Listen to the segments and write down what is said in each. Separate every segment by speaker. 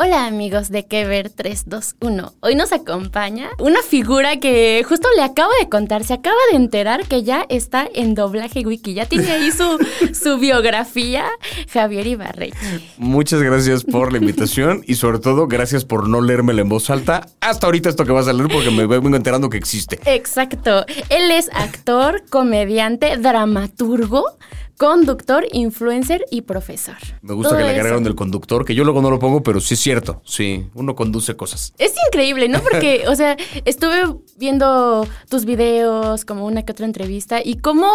Speaker 1: Hola amigos de Kever 321. Hoy nos acompaña una figura que justo le acabo de contar, se acaba de enterar que ya está en doblaje wiki, ya tiene ahí su, su biografía, Javier Ibarreche.
Speaker 2: Muchas gracias por la invitación y sobre todo gracias por no leérmela en voz alta hasta ahorita esto que vas a leer porque me vengo enterando que existe.
Speaker 1: Exacto, él es actor, comediante, dramaturgo, conductor, influencer y profesor.
Speaker 2: Me gusta
Speaker 1: Todo
Speaker 2: que le agregaron del conductor, que yo luego no lo pongo, pero sí es cierto. Sí, uno conduce cosas.
Speaker 1: Es increíble, ¿no? Porque, o sea, estuve viendo tus videos, como una que otra entrevista, y cómo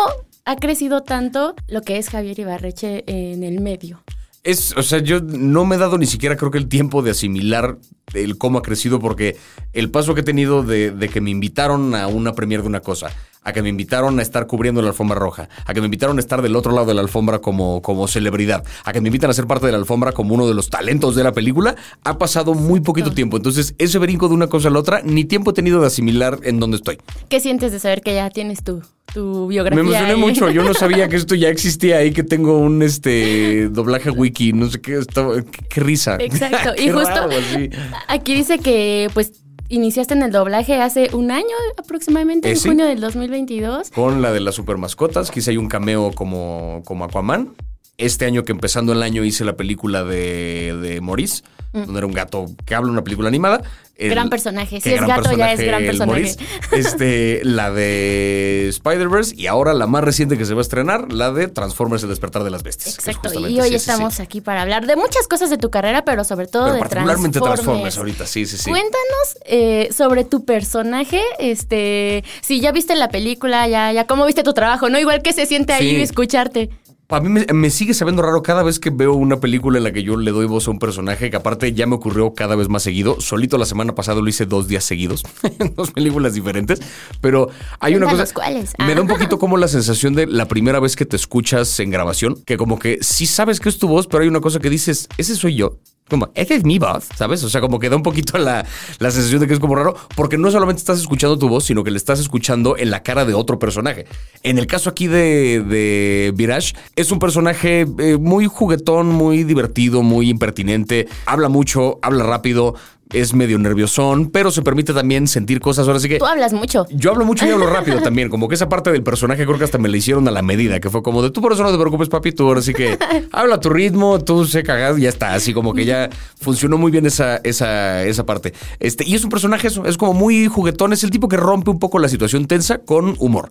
Speaker 1: ha crecido tanto lo que es Javier Ibarreche en el medio.
Speaker 2: Es, o sea, yo no me he dado ni siquiera creo que el tiempo de asimilar el cómo ha crecido, porque el paso que he tenido de, de que me invitaron a una premier de una cosa, a que me invitaron a estar cubriendo la alfombra roja, a que me invitaron a estar del otro lado de la alfombra como, como celebridad, a que me invitan a ser parte de la alfombra como uno de los talentos de la película, ha pasado muy poquito tiempo. Entonces, ese brinco de una cosa a la otra, ni tiempo he tenido de asimilar en dónde estoy.
Speaker 1: ¿Qué sientes de saber que ya tienes tu, tu biografía?
Speaker 2: Me emocioné mucho. Yo no sabía que esto ya existía ahí, que tengo un este doblaje wiki, no sé qué, estaba- qué, qué risa.
Speaker 1: Exacto.
Speaker 2: Qué
Speaker 1: y justo
Speaker 2: raro, sí.
Speaker 1: aquí dice que, pues, iniciaste en el doblaje hace un año aproximadamente,
Speaker 2: Eh,
Speaker 1: en
Speaker 2: sí.
Speaker 1: junio del 2022.
Speaker 2: Con la de las super mascotas, quise hay un cameo como, como Aquaman. Este año que empezando el año hice la película de, de Maurice, donde era un gato que habla una película animada. El-
Speaker 1: Mm. Gran personaje. Si es gato, ya es gran
Speaker 2: el
Speaker 1: personaje.
Speaker 2: Este, la de Spider-Verse y ahora la más reciente que se va a estrenar, la de Transformers El Despertar de las Bestias.
Speaker 1: Exacto. Y hoy
Speaker 2: sí,
Speaker 1: estamos
Speaker 2: sí.
Speaker 1: aquí para hablar de muchas cosas de tu carrera, pero sobre todo
Speaker 2: Pero
Speaker 1: de
Speaker 2: particularmente
Speaker 1: Transformers.
Speaker 2: Transformers ahorita, sí, sí, sí.
Speaker 1: Cuéntanos eh, sobre tu personaje, este, si ya viste la película, ya, ya cómo viste tu trabajo, ¿no? Igual que se siente ahí
Speaker 2: Sí.
Speaker 1: escucharte.
Speaker 2: A mí me, me sigue sabiendo raro cada vez que veo una película en la que yo le doy voz a un personaje, que aparte ya me ocurrió cada vez más seguido. Solito la semana pasada lo hice dos días seguidos, en dos películas diferentes. Pero hay una cosa.
Speaker 1: cuáles.
Speaker 2: Me da un
Speaker 1: Ah.
Speaker 2: poquito como la sensación de la primera vez que te escuchas en grabación, que como que sí sabes que es tu voz, pero hay una cosa que dices, ese soy yo. Como, esa es mi voz, ¿sabes? O sea, como que da un poquito la, la sensación de que es como raro, porque no solamente estás escuchando tu voz, sino que le estás escuchando en la cara de otro personaje. En el caso aquí de, de Virage, es un personaje eh, muy juguetón, muy divertido, muy impertinente, habla mucho, habla rápido, es medio nerviosón, pero se permite también sentir cosas. Ahora sí que...
Speaker 1: Tú hablas mucho.
Speaker 2: Yo hablo mucho y hablo rápido también, como que esa parte del personaje creo que hasta me la hicieron a la medida, que fue como de tú por eso no te preocupes, papi, tú ahora sí que habla a tu ritmo, tú se cagas y ya está, así como que ya funcionó muy bien esa, esa, esa parte. Este, y es un personaje eso, es como muy juguetón, es el tipo que rompe un poco la situación tensa con humor.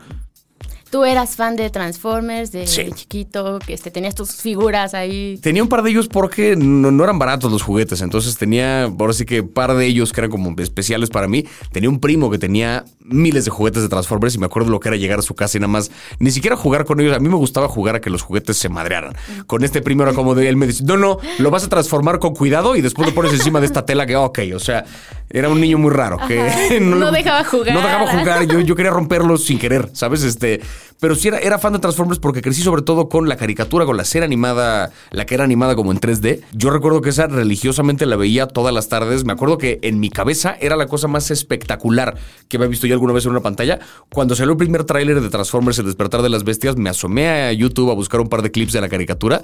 Speaker 1: Tú eras fan de Transformers, de
Speaker 2: Sí.
Speaker 1: chiquito, que este, tenías tus figuras ahí.
Speaker 2: Tenía un par de ellos porque no, no eran baratos los juguetes, entonces tenía, ahora sí que par de ellos que eran como especiales para mí. Tenía un primo que tenía miles de juguetes de Transformers y me acuerdo lo que era llegar a su casa y nada más, ni siquiera jugar con ellos. A mí me gustaba jugar a que los juguetes se madrearan. Con este primo era como de él me dice, no, no, lo vas a transformar con cuidado y después lo pones encima de esta tela que, ok, o sea, era un niño muy raro que
Speaker 1: Ajá. No dejaba jugar.
Speaker 2: No dejaba jugar, yo, yo quería romperlos sin querer, ¿sabes? Este, pero sí era, era fan de Transformers porque crecí sobre todo con la caricatura, con la serie animada, la que era animada como en 3D. Yo recuerdo que esa religiosamente la veía todas las tardes. Me acuerdo que en mi cabeza era la cosa más espectacular que había visto yo alguna vez en una pantalla. Cuando salió el primer tráiler de Transformers, El despertar de las bestias, me asomé a YouTube a buscar un par de clips de la caricatura.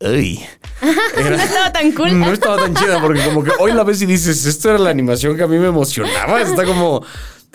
Speaker 2: ¡Ay! Era-
Speaker 1: No estaba tan cool.
Speaker 2: no estaba tan chida porque como que hoy la ves y dices, esto era la animación que a mí me emocionaba. Está como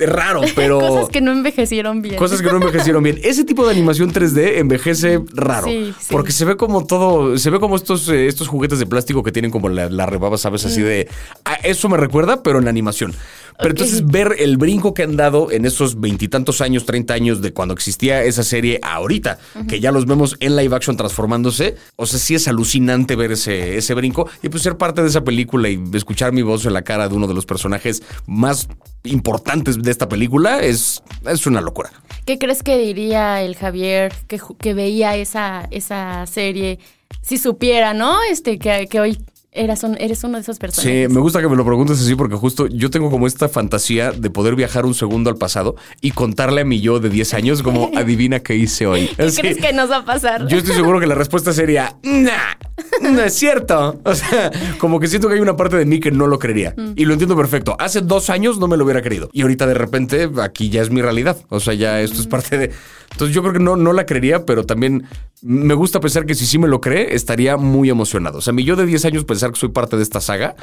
Speaker 2: raro, pero...
Speaker 1: Cosas que no envejecieron bien.
Speaker 2: Cosas que no envejecieron bien. Ese tipo de animación 3D envejece raro.
Speaker 1: Sí, sí.
Speaker 2: Porque se ve como todo. Se ve como estos, eh, estos juguetes de plástico que tienen como la, la rebaba, ¿sabes? Así de. "Ah, eso me recuerda, pero en animación. Pero entonces ver el brinco que han dado en esos veintitantos años, 30 años de cuando existía esa serie ahorita, que ya los vemos en live action transformándose, o sea, sí es alucinante ver ese, ese brinco y pues ser parte de esa película y escuchar mi voz en la cara de uno de los personajes más importantes de esta película es, es una locura.
Speaker 1: ¿Qué crees que diría el Javier que, que veía esa, esa serie si supiera, ¿no? Este, que, que hoy eras un- eres uno de esos personajes.
Speaker 2: Sí, me gusta que me lo preguntes así porque justo yo tengo como esta fantasía de poder viajar un segundo al pasado y contarle a mi yo de 10 años como adivina qué hice hoy.
Speaker 1: ¿Qué
Speaker 2: Así,
Speaker 1: crees que nos va a pasar?
Speaker 2: Yo estoy seguro que la respuesta sería, nah, no es cierto. O sea, como que siento que hay una parte de mí que no lo creería. Y lo entiendo perfecto. Hace dos años no me lo hubiera querido. Y ahorita de repente aquí ya es mi realidad. O sea, ya esto es parte de... Entonces yo creo que no, no la creería, pero también me gusta pensar que si sí me lo cree, estaría muy emocionado. O sea, mi yo de 10 años pensar que soy parte de esta saga,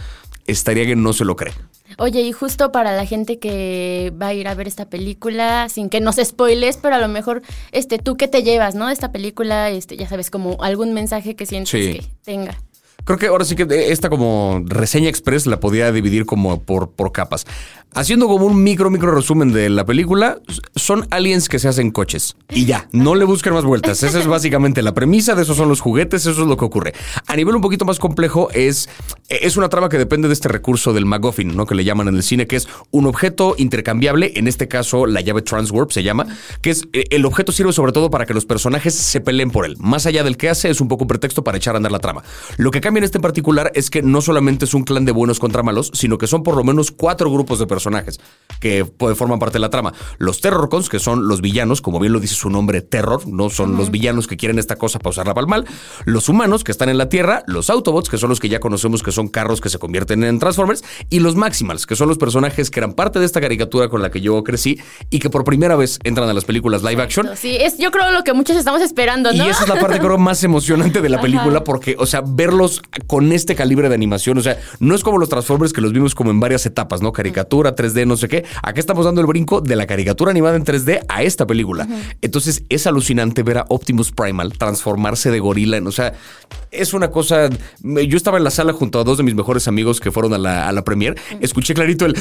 Speaker 2: estaría que no se lo cree.
Speaker 1: Oye, y justo para la gente que va a ir a ver esta película, sin que nos spoiles, pero a lo mejor, este, tú qué te llevas, ¿no? Esta película, este, ya sabes, como algún mensaje que sientes
Speaker 2: Sí.
Speaker 1: que tenga.
Speaker 2: Creo que ahora sí que esta como reseña express la podía dividir como por, por capas. Haciendo como un micro, micro resumen de la película, son aliens que se hacen coches. Y ya, no le busquen más vueltas. Esa es básicamente la premisa, de esos son los juguetes, eso es lo que ocurre. A nivel un poquito más complejo es, es una trama que depende de este recurso del MacGuffin, ¿no? Que le llaman en el cine, que es un objeto intercambiable, en este caso la llave Transwarp se llama, que es eh, el objeto sirve sobre todo para que los personajes se peleen por él. Más allá del que hace, es un poco un pretexto para echar a andar la trama. Lo que cambia en este en particular es que no solamente es un clan de buenos contra malos, sino que son por lo menos cuatro grupos de personajes que forman parte de la trama. Los Terrorcons, que son los villanos, como bien lo dice su nombre, Terror, no son los villanos que quieren esta cosa para usarla para el mal. Los humanos, que están en la Tierra. Los Autobots, que son los que ya conocemos que son carros que se convierten en Transformers. Y los Maximals, que son los personajes que eran parte de esta caricatura con la que yo crecí y que por primera vez entran a las películas live action.
Speaker 1: Sí, es yo creo lo que muchos estamos esperando, ¿no?
Speaker 2: Y esa es la parte creo más emocionante de la película porque, o sea, verlos con este calibre de animación, o sea, no es como los Transformers que los vimos como en varias etapas, ¿no? Caricatura, 3D, no sé qué. Acá estamos dando el brinco de la caricatura animada en 3D a esta película. Entonces es alucinante ver a Optimus Primal transformarse de gorila, en- o sea, es una cosa... Yo estaba en la sala junto a dos de mis mejores amigos que fueron a la, a la premier, escuché clarito el...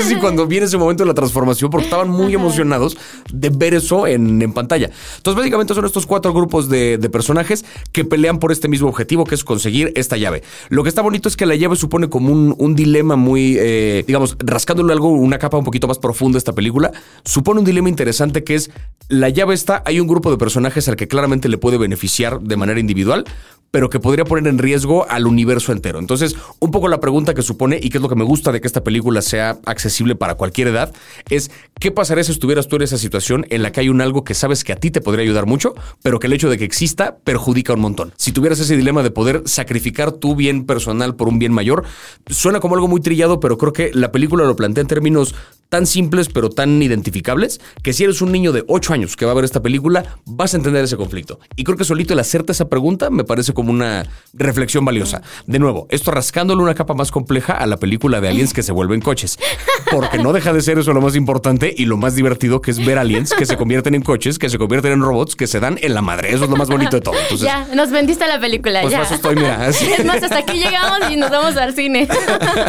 Speaker 2: Así cuando viene ese momento de la transformación porque estaban muy emocionados de ver eso en, en pantalla. Entonces, básicamente son estos cuatro grupos de, de personajes que pelean por este mismo objetivo, que es conseguir esta llave. Lo que está bonito es que la llave supone como un, un dilema muy, eh, digamos, rascándole algo, una capa un poquito más profunda a esta película, supone un dilema interesante que es, la llave está, hay un grupo de personajes al que claramente le puede beneficiar de manera individual, pero que podría poner en riesgo al universo entero. Entonces, un poco la pregunta que supone, y que es lo que me gusta de que esta película sea accesible para cualquier edad, es ¿qué pasaría si estuvieras tú en esa situación en la que hay un algo que sabes que a ti te podría ayudar mucho, pero que el hecho de que exista perjudica un montón? Si tuvieras ese dilema de poder sacrificar tu bien personal por un bien mayor, suena como algo muy trillado, pero creo que la película lo plantea en términos tan simples pero tan identificables que si eres un niño de 8 años que va a ver esta película, vas a entender ese conflicto. Y creo que solito el hacerte esa pregunta me parece como una reflexión valiosa. De nuevo, esto rascándole una capa más compleja a la película de aliens que se vuelven coches. Porque no deja de ser eso lo más importante y lo más divertido que es ver aliens que se convierten en coches, que se convierten en robots, que se dan en la madre. Eso es lo más bonito de todo. Entonces,
Speaker 1: ya, nos vendiste la película,
Speaker 2: pues
Speaker 1: ya.
Speaker 2: estoy, mira.
Speaker 1: Es más, hasta aquí llegamos y nos vamos al cine.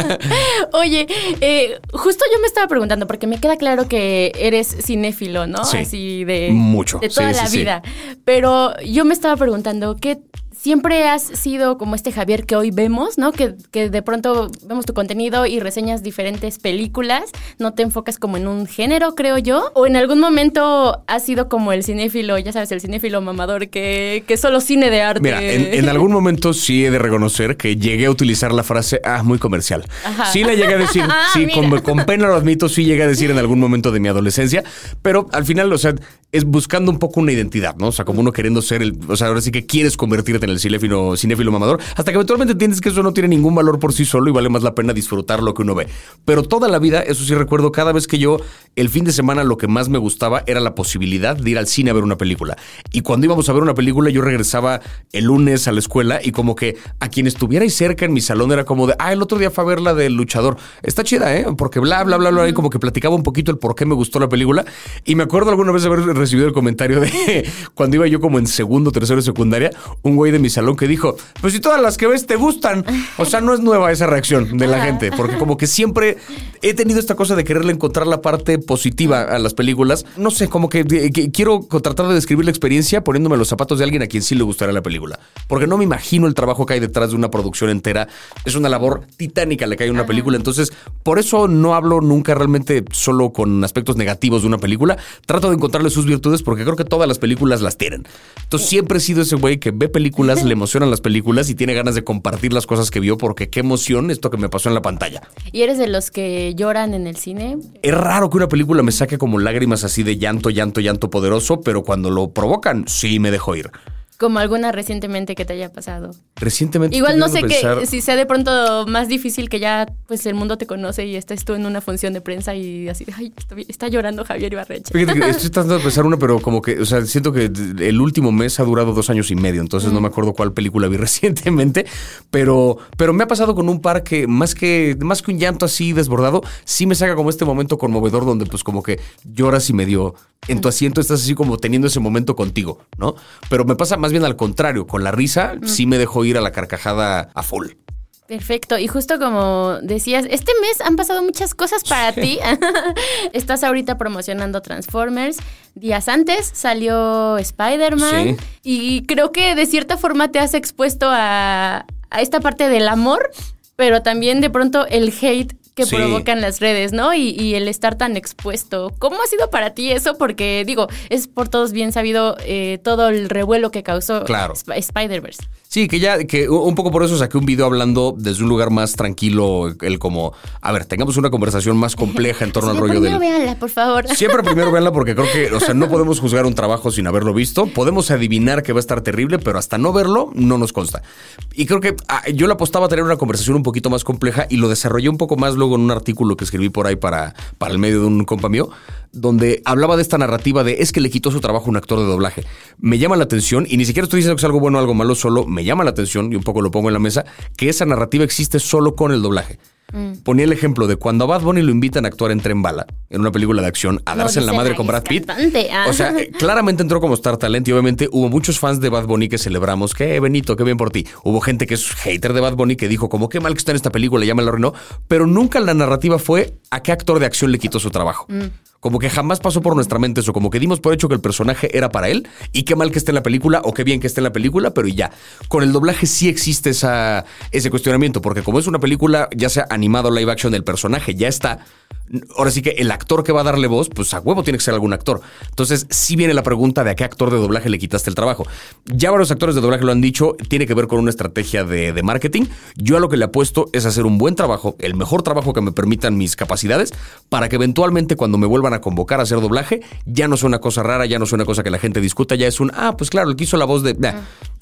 Speaker 1: Oye, eh, justo yo me estaba preguntando, porque me queda claro que eres cinéfilo, ¿no?
Speaker 2: Sí.
Speaker 1: Así de,
Speaker 2: Mucho.
Speaker 1: de toda
Speaker 2: Sí,
Speaker 1: la
Speaker 2: sí.
Speaker 1: vida. Pero yo me estaba preguntando, ¿qué siempre has sido como este Javier que hoy vemos, ¿no? Que, que de pronto vemos tu contenido y reseñas diferentes películas, no te enfocas como en un género, creo yo, o en algún momento has sido como el cinéfilo, ya sabes, el cinéfilo mamador que, que solo cine de arte.
Speaker 2: Mira, en, en algún momento sí he de reconocer que llegué a utilizar la frase, ah, muy comercial.
Speaker 1: Ajá.
Speaker 2: Sí la llegué a decir,
Speaker 1: Ah,
Speaker 2: sí, con, con pena lo admito, sí llegué a decir en algún momento de mi adolescencia, pero al final, o sea, es buscando un poco una identidad, ¿no? O sea, como uno queriendo ser el, o sea, ahora sí que quieres convertirte en el cinéfilo, cinéfilo mamador, hasta que eventualmente entiendes que eso no tiene ningún valor por sí solo y vale más la pena disfrutar lo que uno ve. Pero toda la vida, eso sí recuerdo, cada vez que yo, el fin de semana, lo que más me gustaba era la posibilidad de ir al cine a ver una película. Y cuando íbamos a ver una película, yo regresaba el lunes a la escuela y como que a quien estuviera ahí cerca en mi salón era como de, ah, el otro día fue a ver la del luchador. Está chida, ¿eh? Porque bla, bla, bla, bla, y como que platicaba un poquito el por qué me gustó la película. Y me acuerdo alguna vez haber recibido el comentario de cuando iba yo como en segundo, tercero secundaria, un güey de mi salón que dijo, pues si todas las que ves te gustan. O sea, no es nueva esa reacción de la gente, porque como que siempre he tenido esta cosa de quererle encontrar la parte positiva a las películas. No sé, como que, que quiero tratar de describir la experiencia poniéndome los zapatos de alguien a quien sí le gustaría la película. Porque no me imagino el trabajo que hay detrás de una producción entera. Es una labor titánica la que hay en una película. Entonces, por eso no hablo nunca realmente solo con aspectos negativos de una película. Trato de encontrarle sus virtudes porque creo que todas las películas las tienen. Entonces, siempre he sido ese güey que ve películas, le emocionan las películas y tiene ganas de compartir las cosas que vio porque qué emoción esto que me pasó en la pantalla.
Speaker 1: ¿Y eres de los que lloran en el cine?
Speaker 2: Es raro que una película me saque como lágrimas así de llanto, llanto, llanto poderoso, pero cuando lo provocan, sí me dejo ir.
Speaker 1: Como alguna recientemente que te haya pasado.
Speaker 2: Recientemente.
Speaker 1: Igual no sé que si sea de pronto más difícil que ya pues el mundo te conoce y estás tú en una función de prensa y así, ay, está, llorando Javier Ibarreche.
Speaker 2: estoy tratando de pensar una, pero como que, o sea, siento que el último mes ha durado dos años y medio, entonces no me acuerdo cuál película vi recientemente, pero, pero me ha pasado con un par que más que, más que un llanto así desbordado, sí me saca como este momento conmovedor donde pues como que lloras y medio en tu asiento estás así como teniendo ese momento contigo, ¿no? Pero me pasa más bien al contrario, con la risa sí me dejó ir a la carcajada a full.
Speaker 1: Perfecto. Y justo como decías, este mes han pasado muchas cosas para ti. Estás ahorita promocionando Transformers. Días antes salió Spider-Man. Y creo que de cierta forma te has expuesto a, a esta parte del amor, pero también de pronto el hate que provocan las redes, ¿no? Y, el estar tan expuesto. ¿Cómo ha sido para ti eso? Porque, digo, es por todos bien sabido eh, todo el revuelo que causó Spider-Verse.
Speaker 2: Sí, que ya, que un poco por eso saqué un video hablando desde un lugar más tranquilo, el como, a ver, tengamos una conversación más compleja en torno al rollo
Speaker 1: del... Primero véanla, por favor.
Speaker 2: Siempre primero véanla porque creo que, o sea, no podemos juzgar un trabajo sin haberlo visto. Podemos adivinar que va a estar terrible, pero hasta no verlo no nos consta. Y creo que ah, yo le apostaba a tener una conversación un poquito más compleja y lo desarrollé un poco más luego en un artículo que escribí por ahí para, para el medio de un compa mío, donde hablaba de esta narrativa de es que le quitó su trabajo un actor de doblaje. Me llama la atención, y ni siquiera estoy diciendo que es algo bueno o algo malo, solo me llama la atención, y un poco lo pongo en la mesa, que esa narrativa existe solo con el doblaje. Mm. Ponía el ejemplo de cuando a Bad Bunny lo invitan a actuar en Tren Bala, en una película de acción, a darse en la madre con Brad Pitt.
Speaker 1: Ah.
Speaker 2: O sea, claramente entró como Star Talent y obviamente hubo muchos fans de Bad Bunny que celebramos, que Benito, qué bien por ti. Hubo gente que es hater de Bad Bunny que dijo como qué mal que está en esta película, ya me la arruinó, pero nunca la narrativa fue a qué actor de acción le quitó su trabajo. Mm. Como que jamás pasó por nuestra mente eso, como que dimos por hecho que el personaje era para él y qué mal que esté en la película o qué bien que esté en la película, pero ya. Con el doblaje sí existe ese cuestionamiento, porque como es una película, ya sea animado o live action, el personaje ya está ahora sí que el actor que va a darle voz, pues a huevo tiene que ser algún actor. Entonces, sí viene la pregunta de a qué actor de doblaje le quitaste el trabajo. Ya varios actores de doblaje lo han dicho, tiene que ver con una estrategia de, de marketing. Yo a lo que le apuesto es hacer un buen trabajo, el mejor trabajo que me permitan mis capacidades, para que eventualmente cuando me vuelvan a convocar a hacer doblaje, ya no sea una cosa rara, ya no sea una cosa que la gente discuta, ya es un, ah, pues claro, el que hizo la voz de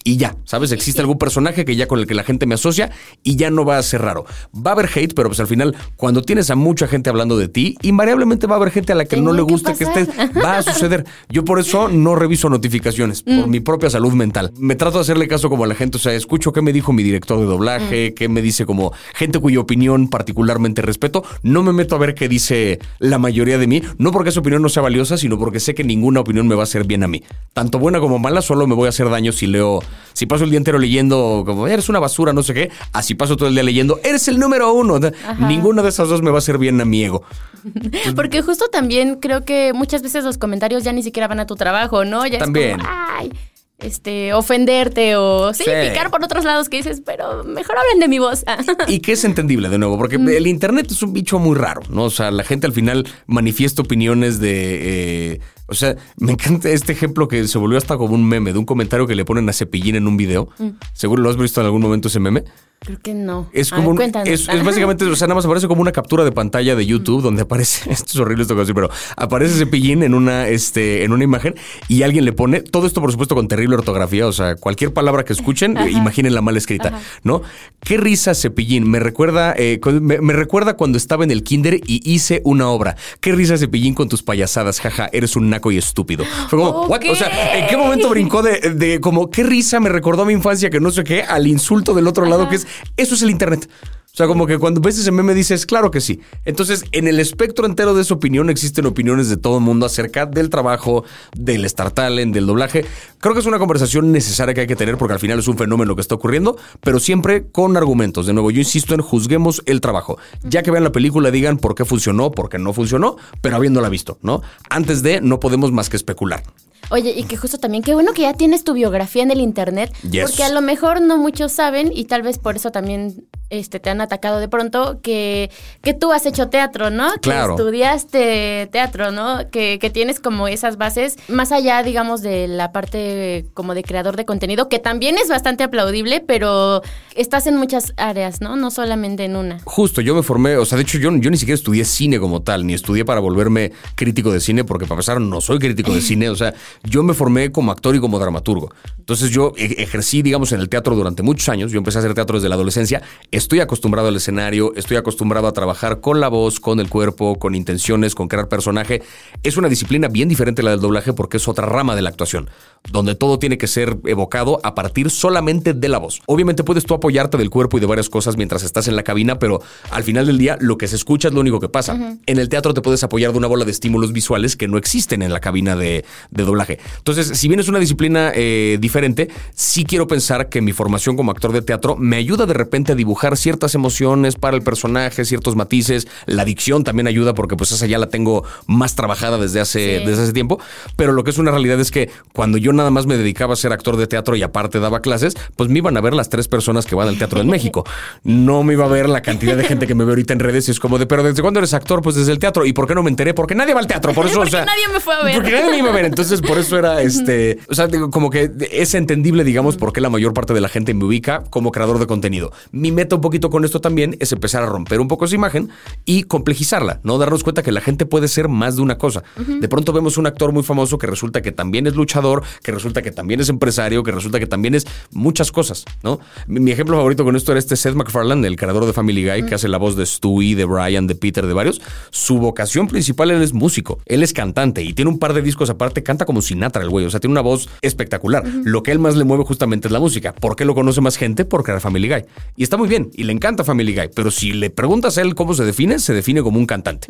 Speaker 2: y ya, ¿sabes? Existe algún personaje que ya con el que la gente me asocia y ya no va a ser raro. Va a haber hate, pero pues al final, cuando tienes a mucha gente hablando de ti, invariablemente va a haber gente a la que no le guste que, estés. Va a suceder. Yo por eso no reviso notificaciones, por mm. mi propia salud mental. Me trato de hacerle caso como a la gente, o sea, escucho qué me dijo mi director de doblaje, mm. qué me dice como gente cuya opinión particularmente respeto. No me meto a ver qué dice la mayoría de mí, no porque esa opinión no sea valiosa, sino porque sé que ninguna opinión me va a hacer bien a mí. Tanto buena como mala, solo me voy a hacer daño si leo si paso el día entero leyendo como eres una basura, no sé qué, así paso todo el día leyendo, eres el número uno. Ninguna de esas dos me va a hacer bien a mi ego.
Speaker 1: Porque justo también creo que muchas veces los comentarios ya ni siquiera van a tu trabajo, ¿no? Ya
Speaker 2: también.
Speaker 1: Es como, ay, este, ofenderte o sí, picar por otros lados que dices, pero mejor hablen de mi voz.
Speaker 2: y que es entendible de nuevo, porque el internet es un bicho muy raro, ¿no? O sea, la gente al final manifiesta opiniones de eh, o sea, me encanta este ejemplo que se volvió hasta como un meme de un comentario que le ponen a Cepillín en un video. Mm. Seguro lo has visto en algún momento ese meme.
Speaker 1: Creo que no.
Speaker 2: Es como es, básicamente, o sea, nada más aparece como una captura de pantalla de YouTube donde aparece, esto es horrible esto que decir, pero aparece Cepillín en una, este, en una imagen y alguien le pone, todo esto por supuesto con terrible ortografía, o sea, cualquier palabra que escuchen, imaginen la mal escrita, ¿no? Qué risa Cepillín, me recuerda, eh, me, recuerda cuando estaba en el kinder y hice una obra. Qué risa Cepillín con tus payasadas, jaja, eres un naco y estúpido. Fue como, O sea, ¿en qué momento brincó de, de, como, qué risa me recordó a mi infancia que no sé qué, al insulto del otro lado que es eso es el Internet. O sea, como que cuando ves ese meme dices, claro que sí. Entonces, en el espectro entero de esa opinión existen opiniones de todo el mundo acerca del trabajo, del Star Talent, del doblaje. Creo que es una conversación necesaria que hay que tener porque al final es un fenómeno que está ocurriendo, pero siempre con argumentos. De nuevo, yo insisto en juzguemos el trabajo. Ya que vean la película, digan por qué funcionó, por qué no funcionó, pero habiéndola visto, ¿no? Antes de, no podemos más que especular.
Speaker 1: Oye, y que justo también, qué bueno que ya tienes tu biografía en el internet,
Speaker 2: Yes.
Speaker 1: porque a lo mejor no muchos saben y tal vez por eso también este, te han atacado de pronto que, que tú has hecho teatro, ¿no?
Speaker 2: Claro.
Speaker 1: Que estudiaste teatro, ¿no? Que, que tienes como esas bases, más allá, digamos, de la parte como de creador de contenido, que también es bastante aplaudible, pero estás en muchas áreas, ¿no? No solamente en una.
Speaker 2: Justo, yo me formé, o sea, de hecho yo, yo ni siquiera estudié cine como tal, ni estudié para volverme crítico de cine, porque para empezar no soy crítico de cine, o sea, yo me formé como actor y como dramaturgo. Entonces yo e- ejercí, digamos, en el teatro durante muchos años, yo empecé a hacer teatro desde la adolescencia, estoy acostumbrado al escenario, estoy acostumbrado a trabajar con la voz, con el cuerpo, con intenciones, con crear personaje. Es una disciplina bien diferente a la del doblaje porque es otra rama de la actuación, donde todo tiene que ser evocado a partir solamente de la voz. Obviamente puedes tú apoyarte del cuerpo y de varias cosas mientras estás en la cabina, pero al final del día lo que se escucha es lo único que pasa. En el teatro te puedes apoyar de una bola de estímulos visuales que no existen en la cabina de, de doblaje. Entonces, si bien es una disciplina eh, diferente, sí quiero pensar que mi formación como actor de teatro me ayuda de repente a dibujar ciertas emociones para el personaje, ciertos matices. La dicción también ayuda porque pues esa ya la tengo más trabajada desde hace,
Speaker 1: Sí.
Speaker 2: desde hace tiempo. Pero lo que es una realidad es que cuando yo nada más me dedicaba a ser actor de teatro y aparte daba clases, pues me iban a ver las tres personas que van al teatro en México. No me iba a ver la cantidad de gente que me ve ahorita en redes y es como de, pero ¿desde cuándo eres actor? Pues desde el teatro. ¿Y por qué no me enteré? Porque nadie va al teatro. Por eso,
Speaker 1: Porque
Speaker 2: o sea,
Speaker 1: nadie me fue a ver.
Speaker 2: Porque nadie me iba a ver. Entonces, por eso era este. O sea, digo, como que es entendible, digamos, por qué la mayor parte de la gente me ubica como creador de contenido. Mi meta un poquito con esto también es empezar a romper un poco esa imagen y complejizarla, ¿no? Darnos cuenta que la gente puede ser más de una cosa. De pronto vemos un actor muy famoso que resulta que también es luchador, que resulta que también es empresario, que resulta que también es muchas cosas, ¿no? Mi, ejemplo favorito con esto era este Seth MacFarlane, el creador de Family Guy, que hace la voz de Stewie, de Brian, de Peter, de varios. Su vocación principal él es músico, él es cantante y tiene un par de discos aparte, canta como Sinatra el güey, o sea, tiene una voz espectacular. Lo que él más le mueve justamente es la música. ¿Por qué lo conoce más gente? Por crear Family Guy. Y está muy bien, y le encanta Family Guy, pero si le preguntas a él cómo se define, se define como un cantante.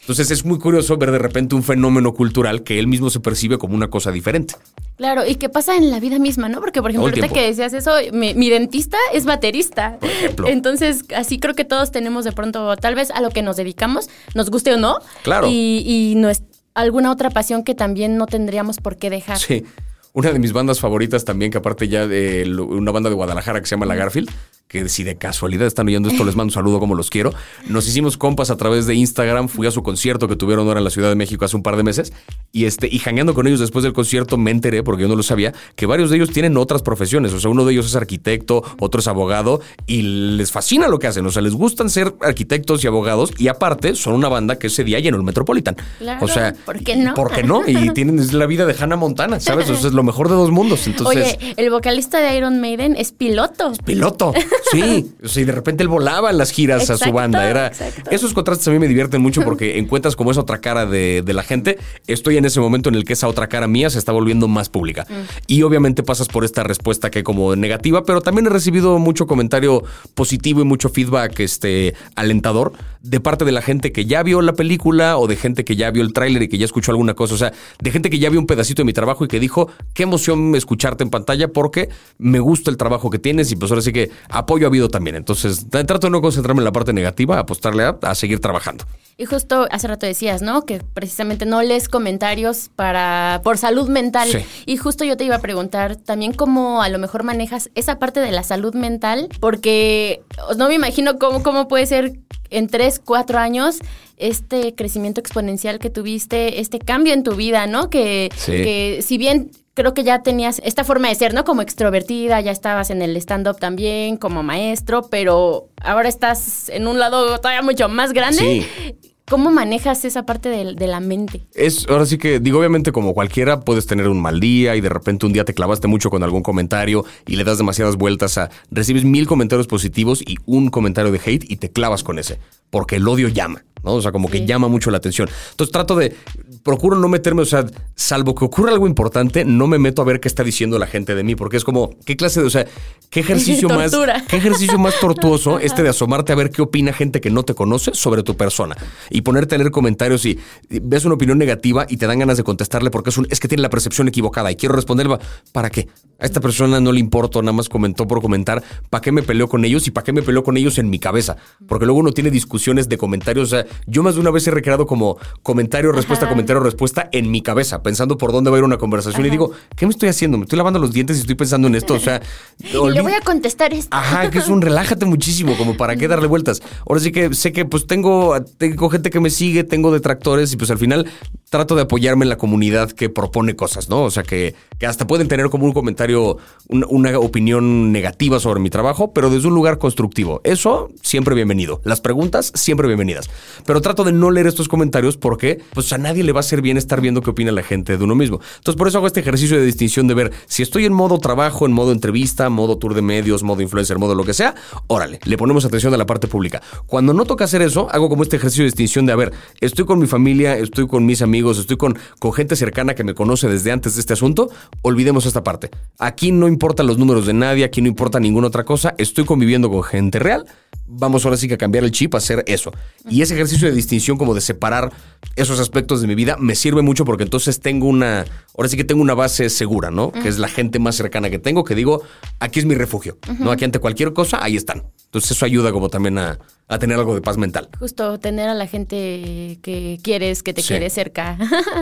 Speaker 2: Entonces es muy curioso ver de repente un fenómeno cultural que él mismo se percibe como una cosa diferente.
Speaker 1: Claro, y qué pasa en la vida misma, ¿no? Porque, por ejemplo, ahorita que decías eso, mi, mi dentista es baterista.
Speaker 2: Por ejemplo.
Speaker 1: Entonces, así creo que todos tenemos de pronto, tal vez a lo que nos dedicamos, nos guste o no.
Speaker 2: Claro.
Speaker 1: Y, y no es alguna otra pasión que también no tendríamos por qué dejar.
Speaker 2: Sí. Una de mis bandas favoritas también, que aparte ya de una banda de Guadalajara que se llama La Garfield, que si de casualidad están oyendo esto, les mando un saludo como los quiero. Nos hicimos compas a través de Instagram, fui a su concierto que tuvieron ahora en la Ciudad de México hace un par de meses, y este, y jangueando con ellos después del concierto me enteré, porque yo no lo sabía, que varios de ellos tienen otras profesiones. O sea, uno de ellos es arquitecto, otro es abogado, y les fascina lo que hacen. O sea, les gustan ser arquitectos y abogados, y aparte son una banda que ese día llenó el Metropolitan.
Speaker 1: Claro,
Speaker 2: o sea,
Speaker 1: ¿por qué no?
Speaker 2: ¿Por qué no? Y tienen es la vida de Hannah Montana, ¿sabes? O sea, es lo mejor de dos mundos. Entonces,
Speaker 1: Oye, el vocalista de Iron Maiden es piloto.
Speaker 2: piloto. Sí. O sea, y de repente él volaba en las giras a su banda. Era,
Speaker 1: exacto.
Speaker 2: esos contrastes a mí me divierten mucho porque encuentras como esa otra cara de, de la gente. Estoy en ese momento en el que esa otra cara mía se está volviendo más pública.
Speaker 1: Mm.
Speaker 2: Y obviamente pasas por esta respuesta que como negativa, pero también he recibido mucho comentario positivo y mucho feedback este, alentador de parte de la gente que ya vio la película o de gente que ya vio el tráiler y que ya escuchó alguna cosa. O sea, de gente que ya vio un pedacito de mi trabajo y que dijo, qué emoción escucharte en pantalla porque me gusta el trabajo que tienes y pues ahora sí que apoyo ha habido también. Entonces, tra- trato de no concentrarme en la parte negativa, apostarle a, a seguir trabajando.
Speaker 1: Y justo hace rato decías, ¿no? Que precisamente no lees comentarios para por salud mental.
Speaker 2: Sí.
Speaker 1: Y justo yo te iba a preguntar también cómo a lo mejor manejas esa parte de la salud mental, porque no me imagino cómo, cómo puede ser en tres, cuatro años este crecimiento exponencial que tuviste, este cambio en tu vida, ¿no? Que,
Speaker 2: Sí.
Speaker 1: que si bien creo que ya tenías esta forma de ser, ¿no? Como extrovertida, ya estabas en el stand-up también, como maestro, pero ahora estás en un lado todavía mucho más grande. ¿Cómo manejas esa parte de, de la mente?
Speaker 2: Es, ahora sí que, digo, obviamente como cualquiera, puedes tener un mal día y de repente un día te clavaste mucho con algún comentario y le das demasiadas vueltas a, recibes mil comentarios positivos y un comentario de hate y te clavas con ese, porque el odio llama. ¿No? O sea, como que llama mucho la atención. Entonces trato de, procuro no meterme, o sea, salvo que ocurra algo importante, no me meto a ver qué está diciendo la gente de mí, porque es como, ¿qué clase de, o sea, qué ejercicio más, qué ejercicio más tortuoso este de asomarte a ver qué opina gente que no te conoce sobre tu persona y ponerte a leer comentarios y, y ves una opinión negativa y te dan ganas de contestarle porque es un, es que tiene la percepción equivocada y quiero responderle, ¿para qué? A esta persona no le importo, nada más comentó por comentar, ¿para qué me peleo con ellos y para qué me peleo con ellos en mi cabeza? Porque luego uno tiene discusiones de comentarios, o sea, yo más de una vez he recreado como comentario, respuesta,
Speaker 1: Ajá.
Speaker 2: comentario, respuesta en mi cabeza, pensando por dónde va a ir una conversación y digo, ¿qué me estoy haciendo? Me estoy lavando los dientes y estoy pensando en esto, o sea,
Speaker 1: Y le voy a contestar esto.
Speaker 2: Ajá, que es un relájate muchísimo, como para qué darle vueltas. Ahora sí que sé que pues tengo, tengo gente que me sigue, tengo detractores y pues al final trato de apoyarme en la comunidad que propone cosas, ¿no? O sea, que, que hasta pueden tener como un comentario, un- una opinión negativa sobre mi trabajo, pero desde un lugar constructivo. Eso siempre bienvenido. Las preguntas siempre bienvenidas. Pero trato de no leer estos comentarios porque pues a nadie le va a hacer bien estar viendo qué opina la gente de uno mismo. Entonces por eso hago este ejercicio de distinción de ver si estoy en modo trabajo, en modo entrevista, modo tour de medios, modo influencer, modo lo que sea, órale, le ponemos atención a la parte pública. Cuando no toca hacer eso, hago como este ejercicio de distinción de, a ver, estoy con mi familia, estoy con mis amigos, estoy con, con gente cercana que me conoce desde antes de este asunto, olvidemos esta parte. Aquí no importan los números de nadie, aquí no importa ninguna otra cosa, estoy conviviendo con gente real, vamos ahora sí que a cambiar el chip, a hacer eso. Y ese ejercicio de distinción, como de separar esos aspectos de mi vida, me sirve mucho porque entonces tengo una, ahora sí que tengo una base segura, ¿no? Que es la gente más cercana que tengo, que digo, aquí es mi refugio, ¿no? Aquí ante cualquier cosa, ahí están. Entonces eso ayuda como también a, a tener algo de paz mental.
Speaker 1: Justo tener a la gente que quieres, que te
Speaker 2: Sí.
Speaker 1: quiere cerca.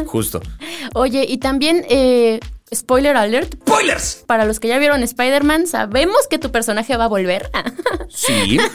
Speaker 2: Justo.
Speaker 1: Oye, y también, eh, spoiler alert,
Speaker 2: ¡Spoilers!
Speaker 1: para los que ya vieron Spider-Man, sabemos que tu personaje va a volver.
Speaker 2: Sí.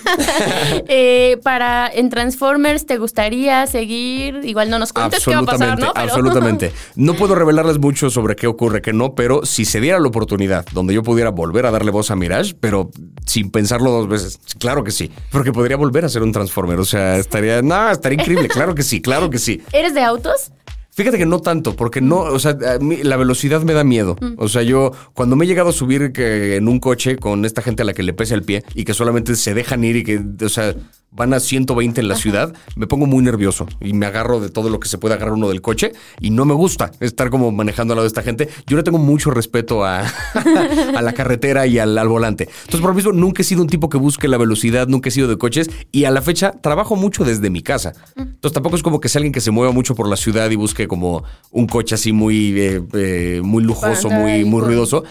Speaker 1: Eh, para en Transformers, ¿te gustaría seguir? Igual no nos cuentes qué va a pasar, ¿no? Pero-
Speaker 2: absolutamente. No puedo revelarles mucho sobre qué ocurre, qué no, pero si se diera la oportunidad donde yo pudiera volver a darle voz a Mirage, pero sin pensarlo dos veces, claro que sí, porque podría volver a ser un Transformer, o sea, estaría, no, estaría increíble, claro que sí, claro que sí.
Speaker 1: ¿Eres de autos?
Speaker 2: Fíjate que no tanto, porque no, o sea, a mí la velocidad me da miedo. O sea, yo cuando me he llegado a subir que en un coche con esta gente a la que le pesa el pie y que solamente se dejan ir y que, o sea, van a 120 en la ciudad, me pongo muy nervioso y me agarro de todo lo que se puede agarrar uno del coche y no me gusta estar como manejando al lado de esta gente. Yo le tengo mucho respeto a, a la carretera y al, al volante. Entonces, por lo mismo, nunca he sido un tipo que busque la velocidad, nunca he sido de coches y a la fecha trabajo mucho desde mi casa. Entonces, tampoco es como que sea alguien que se mueva mucho por la ciudad y busque como un coche así muy, eh, eh, muy lujoso, muy, muy ruidoso.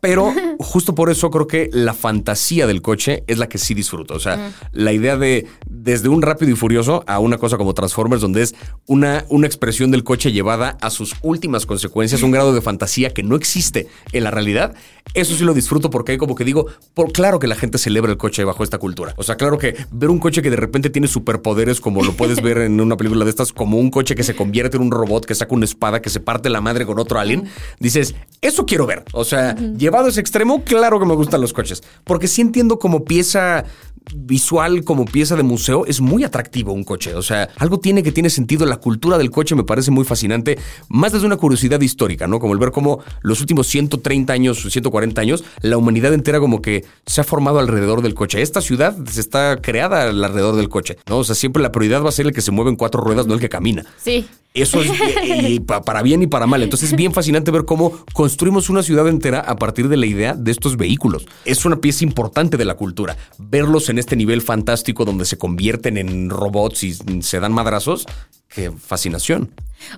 Speaker 2: Pero justo por eso creo que la fantasía del coche es la que sí disfruto. O sea, la idea de desde un rápido y furioso a una cosa como Transformers, donde es una, una expresión del coche llevada a sus últimas consecuencias, un grado de fantasía que no existe en la realidad. Eso sí lo disfruto porque hay como que digo, por claro que la gente celebra el coche bajo esta cultura. O sea, claro que ver un coche que de repente tiene superpoderes, como lo puedes ver en una película de estas, como un coche que se convierte en un robot, que saca una espada, que se parte la madre con otro alien, dices, eso quiero ver. O sea, llevado a ese extremo, claro que me gustan los coches. Porque sí entiendo como pieza visual, como pieza de museo, es muy atractivo un coche. O sea, algo tiene que tiene sentido. La cultura del coche me parece muy fascinante, más desde una curiosidad histórica, ¿no? Como el ver cómo los últimos 130 años, 140 años, la humanidad entera como que se ha formado alrededor del coche. Esta ciudad se está creada alrededor del coche, ¿no? O sea, siempre la prioridad va a ser el que se mueve en cuatro ruedas, no el que camina.
Speaker 1: Sí.
Speaker 2: Eso es y- y pa- para bien y para mal. Entonces es bien fascinante ver cómo construimos una ciudad entera a partir de la idea de estos vehículos. Es una pieza importante de la cultura. Verlos en este nivel fantástico donde se convierten en robots y se dan madrazos, qué fascinación.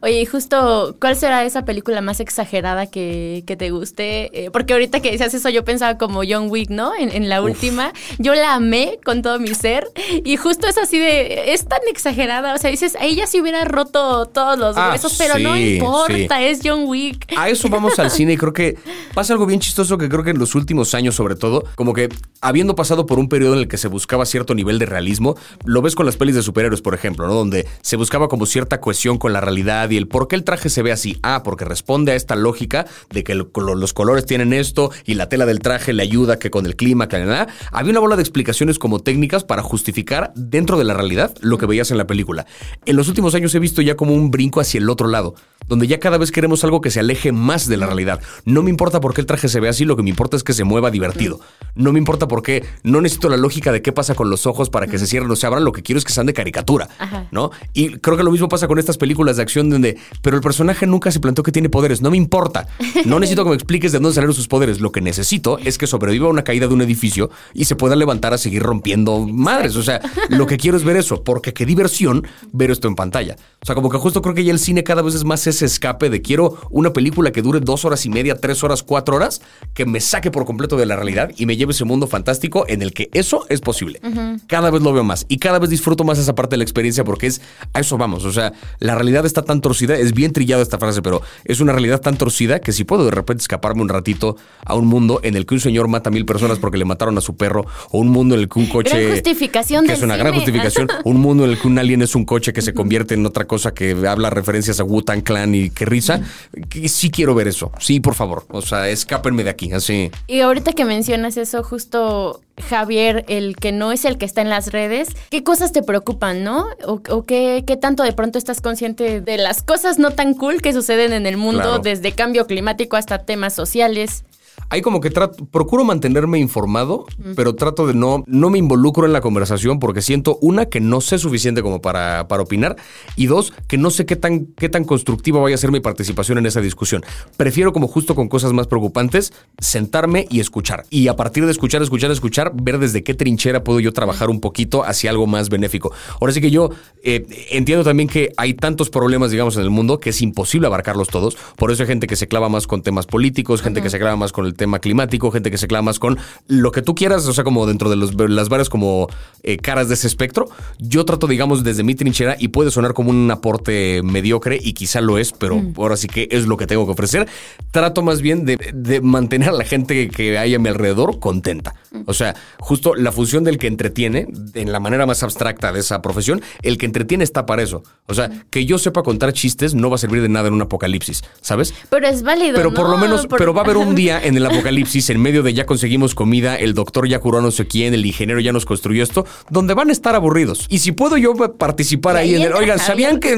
Speaker 1: Oye, y justo, ¿cuál será esa película más exagerada que, que te guste? Eh, porque ahorita que decías eso, yo pensaba como John Wick, ¿no? En, en la
Speaker 2: Uf.
Speaker 1: última. Yo la amé con todo mi ser. Y justo es así de. Es tan exagerada. O sea, dices, a ella sí hubiera roto todos los
Speaker 2: Ah,
Speaker 1: huesos, pero no
Speaker 2: sí,
Speaker 1: importa, es John Wick.
Speaker 2: A eso vamos al cine y creo que pasa algo bien chistoso que creo que en los últimos años sobre todo, como que habiendo pasado por un periodo en el que se buscaba cierto nivel de realismo, lo ves con las pelis de superhéroes, por ejemplo, ¿no? Donde se buscaba como como cierta cohesión con la realidad y el por qué el traje se ve así. Ah, porque responde a esta lógica de que los colores tienen esto y la tela del traje le ayuda que con el clima, que nada. Había una bola de explicaciones como técnicas para justificar dentro de la realidad lo que veías en la película. En los últimos años he visto ya como un brinco hacia el otro lado, donde ya cada vez queremos algo que se aleje más de la realidad. No me importa por qué el traje se ve así, lo que me importa es que se mueva divertido. No me importa por qué, no necesito la lógica de qué pasa con los ojos para que se cierren o se abran, lo que quiero es que sean de caricatura, ¿no? Y creo que lo mismo pasa con estas películas de acción donde, pero el personaje nunca se planteó que tiene poderes, no me importa. No necesito que me expliques de dónde salieron sus poderes, lo que necesito es que sobreviva a una caída de un edificio y se pueda levantar a seguir rompiendo madres. O sea, lo que quiero es ver eso, porque qué diversión ver esto en pantalla. O sea, como que justo creo que ya el cine cada vez es más ese escape de quiero una película que dure dos horas y media, tres horas, cuatro horas, que me saque por completo de la realidad y me lleve ese mundo fantástico en el que eso es posible. Cada vez lo veo más y cada vez disfruto más esa parte de la experiencia porque es a eso vamos. O sea, la realidad está tan torcida, es bien trillada esta frase, pero es una realidad tan torcida que si puedo de repente escaparme un ratito a un mundo en el que un señor mata a mil personas porque le mataron a su perro, o un mundo en el que un coche.
Speaker 1: Gran justificación
Speaker 2: que es una gran justificación. un mundo en el que un alien es un coche que se convierte en otra cosa que habla referencias a Wu-Tang Clan y que risa. Que sí quiero ver eso. Sí, por favor. O sea, escápenme de aquí, así.
Speaker 1: Y ahorita que mencionas eso, justo Javier, el que no es el que está en las redes, ¿qué cosas te preocupan, no? ¿O, qué, qué, tanto de pronto estás consciente de las cosas no tan cool que suceden en el mundo, desde cambio climático hasta temas sociales?
Speaker 2: Hay como que trato, procuro mantenerme informado, pero trato de no, no me involucro en la conversación porque siento, una, que no sé suficiente como para, para opinar, y dos, que no sé qué tan, qué tan constructiva vaya a ser mi participación en esa discusión. Prefiero, como justo con cosas más preocupantes, sentarme y escuchar. Y a partir de escuchar, escuchar, escuchar, ver desde qué trinchera puedo yo trabajar un poquito hacia algo más benéfico. Ahora sí que yo eh, entiendo también que hay tantos problemas, digamos, en el mundo que es imposible abarcarlos todos. Por eso hay gente que se clava más con temas políticos, gente que se clava más con el tema climático, gente que se clava más con lo que tú quieras, o sea, como dentro de las varias como eh, caras de ese espectro. Yo trato, digamos, desde mi trinchera y puede sonar como un aporte mediocre y quizá lo es, pero mm. ahora sí que es lo que tengo que ofrecer. Trato más bien de, mantener a la gente que hay a mi alrededor contenta. Mm. O sea, justo la función del que entretiene, en la manera más abstracta de esa profesión, el que entretiene está para eso. O sea, mm. que yo sepa contar chistes no va a servir de nada en un apocalipsis, ¿sabes?
Speaker 1: Pero es válido.
Speaker 2: Pero por lo menos, pero va a haber un día en el apocalipsis, en medio de ya conseguimos comida, el doctor ya curó no sé quién, el ingeniero ya nos construyó esto, donde van a estar aburridos. Y si puedo yo participar ahí, en el, oigan, ¿sabían que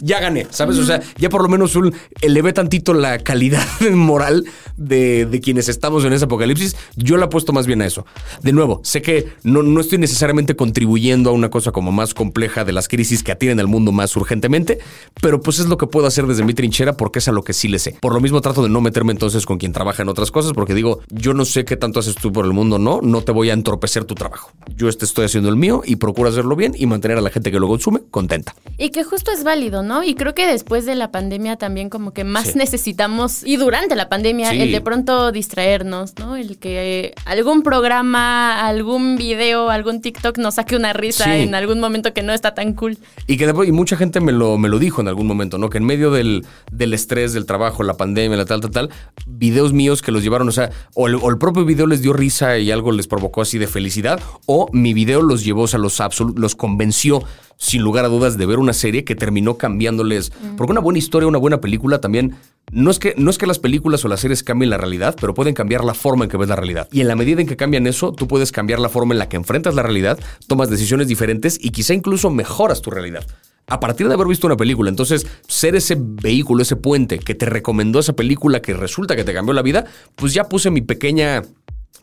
Speaker 2: ya gané? ¿Sabes? O sea, ya por lo menos un, elevé tantito la calidad moral de, de, quienes estamos en ese apocalipsis. Yo la apuesto más bien a eso. De nuevo, sé que no, no estoy necesariamente contribuyendo a una cosa como más compleja de las crisis que atienden al mundo más urgentemente, pero pues es lo que puedo hacer desde mi trinchera porque es a lo que sí le sé. Por lo mismo trato de no meterme entonces con quien trabaja en otras cosas, porque digo, yo no sé qué tanto haces tú por el mundo, no, no te voy a entorpecer tu trabajo. Yo este estoy haciendo el mío y procuro hacerlo bien y mantener a la gente que lo consume contenta.
Speaker 1: Y que justo es válido, ¿no? Y creo que después de la pandemia también como que más necesitamos, y durante la pandemia, el de pronto distraernos, ¿no? El que algún programa, algún video, algún TikTok nos saque una risa en algún momento que no está tan cool.
Speaker 2: Y que y mucha gente me lo, me lo dijo en algún momento, ¿no? Que en medio del, del estrés, del trabajo, la pandemia, la tal, tal, tal, videos míos que los llevaron, o sea, o el, propio video les dio risa y algo les provocó así de felicidad, o mi video los llevó, o sea, los, los convenció sin lugar a dudas de ver una serie que terminó cambiándoles. Porque una buena historia, una buena película también. No es, que, no es que las películas o las series cambien la realidad, pero pueden cambiar la forma en que ves la realidad. Y en la medida en que cambian eso, tú puedes cambiar la forma en la que enfrentas la realidad, tomas decisiones diferentes y quizá incluso mejoras tu realidad a partir de haber visto una película. Entonces, ser ese vehículo, ese puente que te recomendó esa película que resulta que te cambió la vida, pues ya puse mi pequeña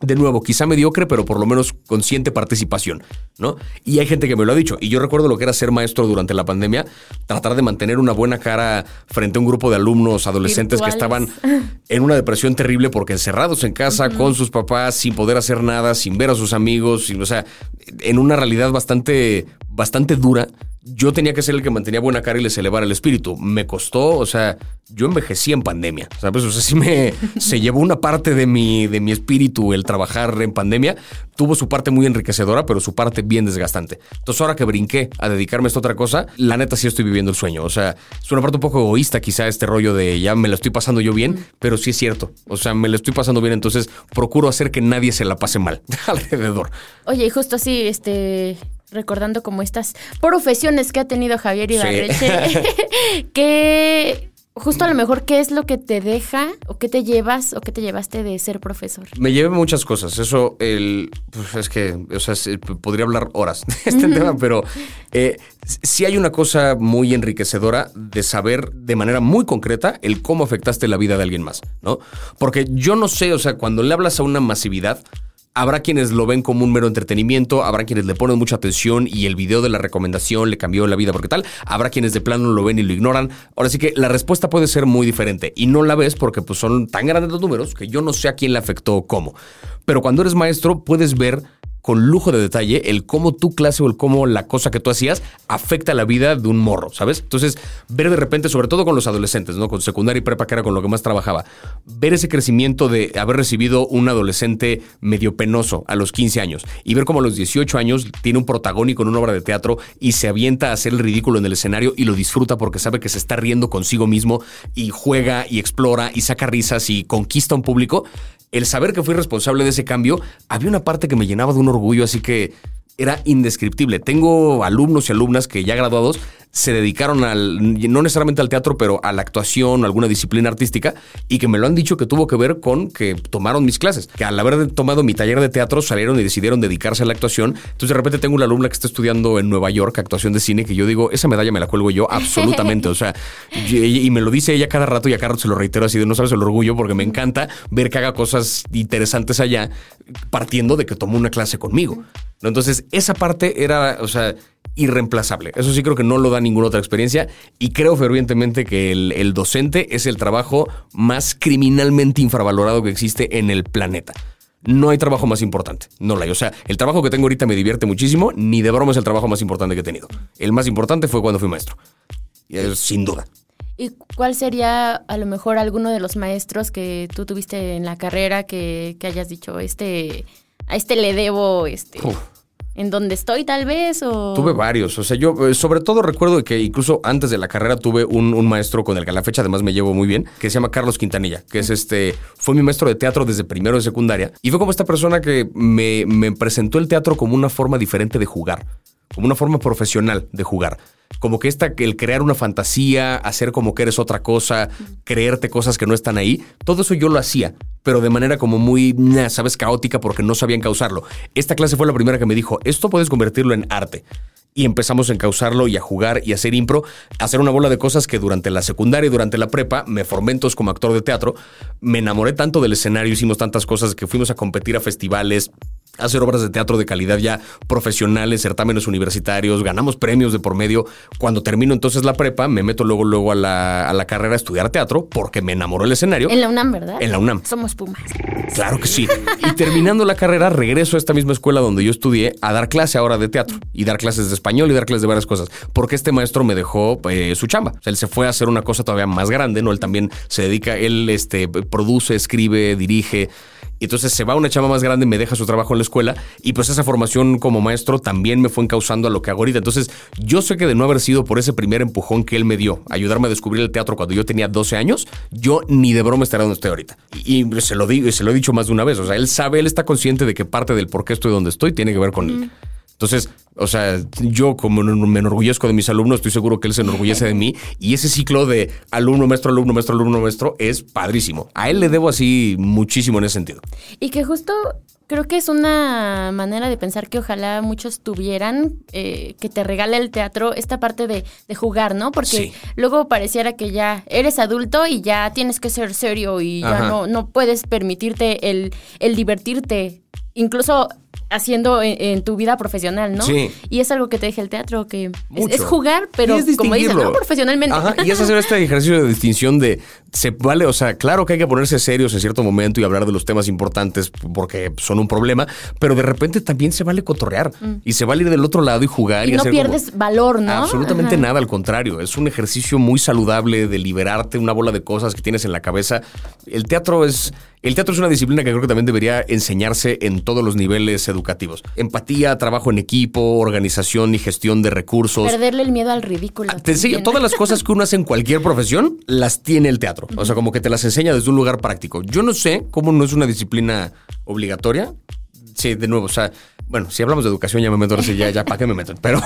Speaker 2: de nuevo, quizá mediocre, pero por lo menos consciente participación, ¿no? Y hay gente que me lo ha dicho. Y yo recuerdo lo que era ser maestro durante la pandemia, tratar de mantener una buena cara frente a un grupo de alumnos, adolescentes que estaban en una depresión terrible porque encerrados en casa, con sus papás, sin poder hacer nada, sin ver a sus amigos, o sea, en una realidad bastante, bastante dura yo tenía que ser el que mantenía buena cara y les elevara el espíritu. Me costó, o sea, yo envejecí en pandemia, ¿sabes? O sea, sí me se llevó una parte de mi, de mi espíritu el trabajar en pandemia. Tuvo su parte muy enriquecedora, pero su parte bien desgastante. Entonces, ahora que brinqué a dedicarme a esta otra cosa, la neta sí estoy viviendo el sueño. O sea, es una parte un poco egoísta, quizá este rollo de ya me lo estoy pasando yo bien, pero sí es cierto. O sea, me lo estoy pasando bien, entonces procuro hacer que nadie se la pase mal alrededor.
Speaker 1: Oye, y justo así, este recordando como estas profesiones que ha tenido Javier Ibarreche, que justo a lo mejor, ¿qué es lo que te deja o qué te llevas o qué te llevaste de ser profesor?
Speaker 2: Me llevé muchas cosas. Eso, el, pues es que, o sea, podría hablar horas de este tema, pero eh, sí hay una cosa muy enriquecedora de saber de manera muy concreta el cómo afectaste la vida de alguien más, ¿no? Porque yo no sé, o sea, cuando le hablas a una masividad, Habrá quienes lo ven como un mero entretenimiento, habrá quienes le ponen mucha atención y el video de la recomendación le cambió la vida porque tal, habrá quienes de plano lo ven y lo ignoran. Ahora sí que la respuesta puede ser muy diferente y no la ves porque pues, son tan grandes los números que yo no sé a quién le afectó o cómo. Pero cuando eres maestro puedes ver con lujo de detalle el cómo tu clase o el cómo la cosa que tú hacías afecta la vida de un morro, ¿sabes? Entonces, ver de repente, sobre todo con los adolescentes, ¿no? Con secundaria y prepa, que era con lo que más trabajaba, ver ese crecimiento de haber recibido un adolescente medio penoso a los 15 años y ver cómo a los 18 años tiene un protagónico en una obra de teatro y se avienta a hacer el ridículo en el escenario y lo disfruta porque sabe que se está riendo consigo mismo y juega y explora y saca risas y conquista un público, el saber que fui responsable de ese cambio, había una parte que me llenaba de un orgullo, así que era indescriptible. Tengo alumnos y alumnas que ya graduados se dedicaron al, no necesariamente al teatro, pero a la actuación alguna disciplina artística y que me lo han dicho que tuvo que ver con que tomaron mis clases, que al haber tomado mi taller de teatro salieron y decidieron dedicarse a la actuación. Entonces de repente tengo una alumna que está estudiando en Nueva York actuación de cine que yo digo, esa medalla me la cuelgo yo absolutamente, o sea, y, me lo dice ella cada rato y a cada rato se lo reitero así de no sabes el orgullo porque me encanta ver que haga cosas interesantes allá partiendo de que tomó una clase conmigo. Entonces, esa parte era, o sea, irreemplazable. Eso sí creo que no lo da ninguna otra experiencia y creo fervientemente que el, docente es el trabajo más criminalmente infravalorado que existe en el planeta. No hay trabajo más importante, no lo hay. O sea, el trabajo que tengo ahorita me divierte muchísimo, ni de broma es el trabajo más importante que he tenido. El más importante fue cuando fui maestro, sin duda.
Speaker 1: ¿Y cuál sería a lo mejor alguno de los maestros que tú tuviste en la carrera que, hayas dicho, este, a este le debo, este en donde estoy tal vez o...
Speaker 2: Tuve varios, o sea, yo eh, sobre todo recuerdo que incluso antes de la carrera tuve un, maestro con el que a la fecha además me llevo muy bien, que se llama Carlos Quintanilla, que es este, fue mi maestro de teatro desde primero de secundaria y fue como esta persona que me, me presentó el teatro como una forma diferente de jugar, como una forma profesional de jugar como que esta, el crear una fantasía, hacer como que eres otra cosa, creerte cosas que no están ahí, todo eso yo lo hacía, pero de manera como muy, sabes, caótica porque no sabían causarlo. Esta clase fue la primera que me dijo, esto puedes convertirlo en arte. Y empezamos a encauzarlo y a jugar y a hacer impro, a hacer una bola de cosas que durante la secundaria y durante la prepa me formé entonces como actor de teatro. Me enamoré tanto del escenario, hicimos tantas cosas que fuimos a competir a festivales, hacer obras de teatro de calidad ya profesionales, certámenes universitarios, ganamos premios de por medio. Cuando termino entonces la prepa, me meto luego, luego a la, a la carrera a estudiar teatro porque me enamoró el escenario.
Speaker 1: En la UNAM, ¿verdad?
Speaker 2: En la UNAM.
Speaker 1: Somos Pumas.
Speaker 2: Claro que sí. Y terminando la carrera, regreso a esta misma escuela donde yo estudié a dar clase ahora de teatro y dar clases de español y dar clases de varias cosas. Porque este maestro me dejó eh, su chamba. él se fue a hacer una cosa todavía más grande, ¿no? Él también se dedica, él este, produce, escribe, dirige. Y entonces se va una chama más grande, me deja su trabajo en la escuela y pues esa formación como maestro también me fue encauzando a lo que hago ahorita. Entonces yo sé que de no haber sido por ese primer empujón que él me dio, ayudarme a descubrir el teatro cuando yo tenía 12 años, yo ni de broma estaría donde estoy ahorita. Y, se, lo digo, se lo he dicho más de una vez. O sea, él sabe, él está consciente de que parte del por qué estoy donde estoy tiene que ver con él. Entonces, o sea, yo como me enorgullezco de mis alumnos, estoy seguro que él se enorgullece de mí. Y ese ciclo de alumno, maestro, alumno, maestro, alumno, maestro es padrísimo. A él le debo así muchísimo en ese sentido.
Speaker 1: Y que justo creo que es una manera de pensar que ojalá muchos tuvieran, eh, que te regale el teatro esta parte de, jugar, ¿no? Porque luego pareciera que ya eres adulto y ya tienes que ser serio y ya no, no puedes permitirte el, el divertirte. Incluso haciendo en, tu vida profesional, ¿no? Sí. Y es algo que te deja el teatro, que es, jugar, pero como dicen, ¿no? Profesionalmente.
Speaker 2: Ajá, y es hacer este ejercicio de distinción de, se vale, o sea, claro que hay que ponerse serios en cierto momento y hablar de los temas importantes porque son un problema, pero de repente también se vale cotorrear mm. y se vale ir del otro lado y jugar.
Speaker 1: Y,
Speaker 2: y
Speaker 1: no pierdes valor, ¿no?
Speaker 2: Absolutamente nada, al contrario, es un ejercicio muy saludable de liberarte una bola de cosas que tienes en la cabeza. El teatro es el teatro es una disciplina que creo que también debería enseñarse en todos los niveles educativos. Empatía, trabajo en equipo, organización y gestión de recursos.
Speaker 1: Perderle el miedo al ridículo.
Speaker 2: Ah, te enseño todas las cosas que uno hace en cualquier profesión, las tiene el teatro. O sea, como que te las enseña desde un lugar práctico. Yo no sé cómo no es una disciplina obligatoria. Sí, de nuevo, o sea, Bueno, si hablamos de educación ya me meto, ya, ya, ¿para qué me meto? Pero,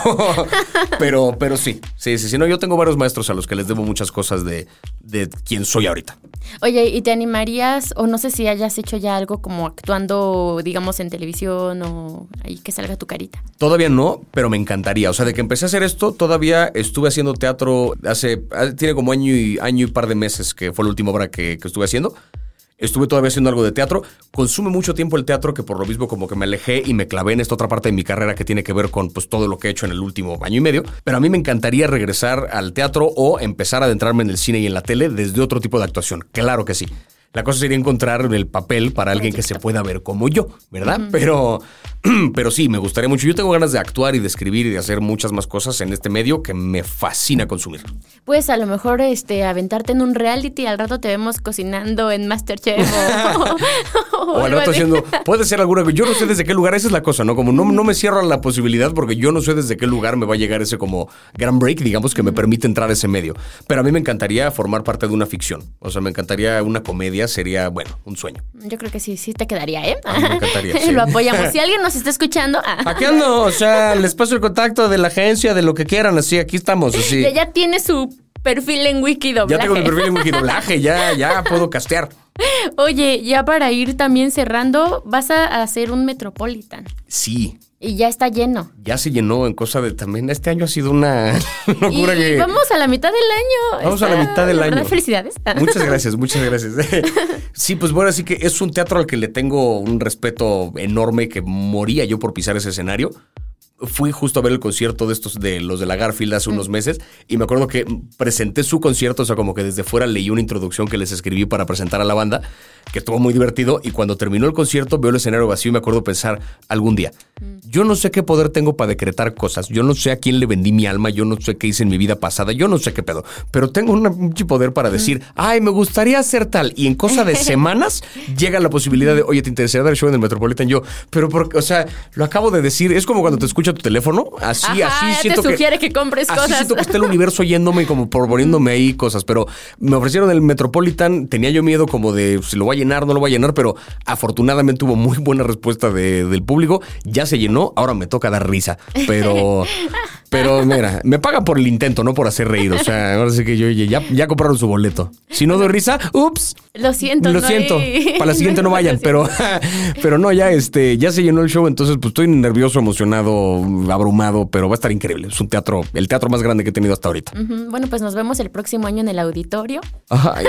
Speaker 2: pero, pero sí, sí, sí, sí. No, yo tengo varios maestros a los que les debo muchas cosas de, de quién soy ahorita.
Speaker 1: Oye, ¿y te animarías, o no sé si hayas hecho ya algo como actuando, digamos, en televisión o ahí que salga tu carita?
Speaker 2: Todavía no, pero me encantaría. O sea, de que empecé a hacer esto, todavía estuve haciendo teatro hace, tiene como año y, año y par de meses que fue la última obra que, que estuve haciendo. Estuve todavía haciendo algo de teatro. Consume mucho tiempo el teatro que por lo mismo como que me alejé y me clavé en esta otra parte de mi carrera que tiene que ver con pues todo lo que he hecho en el último año y medio. Pero a mí me encantaría regresar al teatro o empezar a adentrarme en el cine y en la tele desde otro tipo de actuación. Claro que sí. La cosa sería encontrar el papel para alguien que se pueda ver como yo, ¿verdad? Pero, pero sí, me gustaría mucho. Yo tengo ganas de actuar y de escribir y de hacer muchas más cosas en este medio que me fascina consumir.
Speaker 1: Pues a lo mejor este aventarte en un reality y al rato te vemos cocinando en Masterchef o,
Speaker 2: o, al rato haciendo, puede ser alguna yo no sé desde qué lugar, esa es la cosa, ¿no? Como no, no me cierro a la posibilidad porque yo no sé desde qué lugar me va a llegar ese como gran break, digamos, que me permite entrar a ese medio. Pero a mí me encantaría formar parte de una ficción, o sea, me encantaría una comedia, sería, bueno, un sueño.
Speaker 1: Yo creo que sí, sí te quedaría, ¿eh?
Speaker 2: A mí me encantaría. sí.
Speaker 1: Lo apoyamos. Si alguien nos está escuchando, ah.
Speaker 2: Aquí ando, o sea, les paso el contacto de la agencia, de lo que quieran, así, aquí estamos, así.
Speaker 1: ya, ya tiene su perfil en Wikidoblaje.
Speaker 2: Ya tengo mi perfil en Wikidoblaje, ya, ya puedo castear.
Speaker 1: Oye, ya para ir también cerrando, vas a hacer un Metropolitan.
Speaker 2: Sí.
Speaker 1: Y ya está lleno.
Speaker 2: Ya se llenó en cosa de también. Este año ha sido una locura
Speaker 1: y
Speaker 2: que.
Speaker 1: Vamos a la mitad del año.
Speaker 2: Vamos a la mitad del año.
Speaker 1: Felicidades.
Speaker 2: Muchas gracias, muchas gracias. Sí, pues bueno, así que es un teatro al que le tengo un respeto enorme que moría yo por pisar ese escenario. Fui justo a ver el concierto de estos de los de la Garfield hace unos meses y me acuerdo que presenté su concierto, o sea, como que desde fuera leí una introducción que les escribí para presentar a la banda, que estuvo muy divertido y cuando terminó el concierto veo el escenario vacío y me acuerdo pensar algún día, yo no sé qué poder tengo para decretar cosas, yo no sé a quién le vendí mi alma, yo no sé qué hice en mi vida pasada, yo no sé qué pedo, pero tengo un poder para decir, ay, me gustaría hacer tal y en cosa de semanas llega la posibilidad de, oye, ¿te interesaría dar el show en el Metropolitan? Yo, pero porque, o sea, lo acabo de decir, es como cuando te escucha tu teléfono, así,
Speaker 1: Ajá,
Speaker 2: así
Speaker 1: ya te
Speaker 2: siento que...
Speaker 1: sugiere que compres
Speaker 2: así
Speaker 1: cosas.
Speaker 2: siento que está el universo yéndome y como proponiéndome ahí cosas, pero me ofrecieron el Metropolitan, tenía yo miedo como de si lo voy a llenar, no lo voy a llenar, pero afortunadamente hubo muy buena respuesta de- del público, ya se llenó, ahora me toca dar risa, pero, pero mira, me pagan por el intento, no por hacer reír, o sea, ahora sí que yo, oye, ya, ya compraron su boleto. Si no doy risa, ups,
Speaker 1: Lo siento.
Speaker 2: lo
Speaker 1: no
Speaker 2: siento,
Speaker 1: hay-
Speaker 2: para la siguiente no
Speaker 1: hay
Speaker 2: vayan, pero, pero no, ya este, ya se llenó el show, entonces pues estoy nervioso, emocionado, abrumado, pero va a estar increíble. Es un teatro, el teatro más grande que he tenido hasta ahorita.
Speaker 1: Bueno, pues nos vemos el próximo año en el auditorio.
Speaker 2: Ay,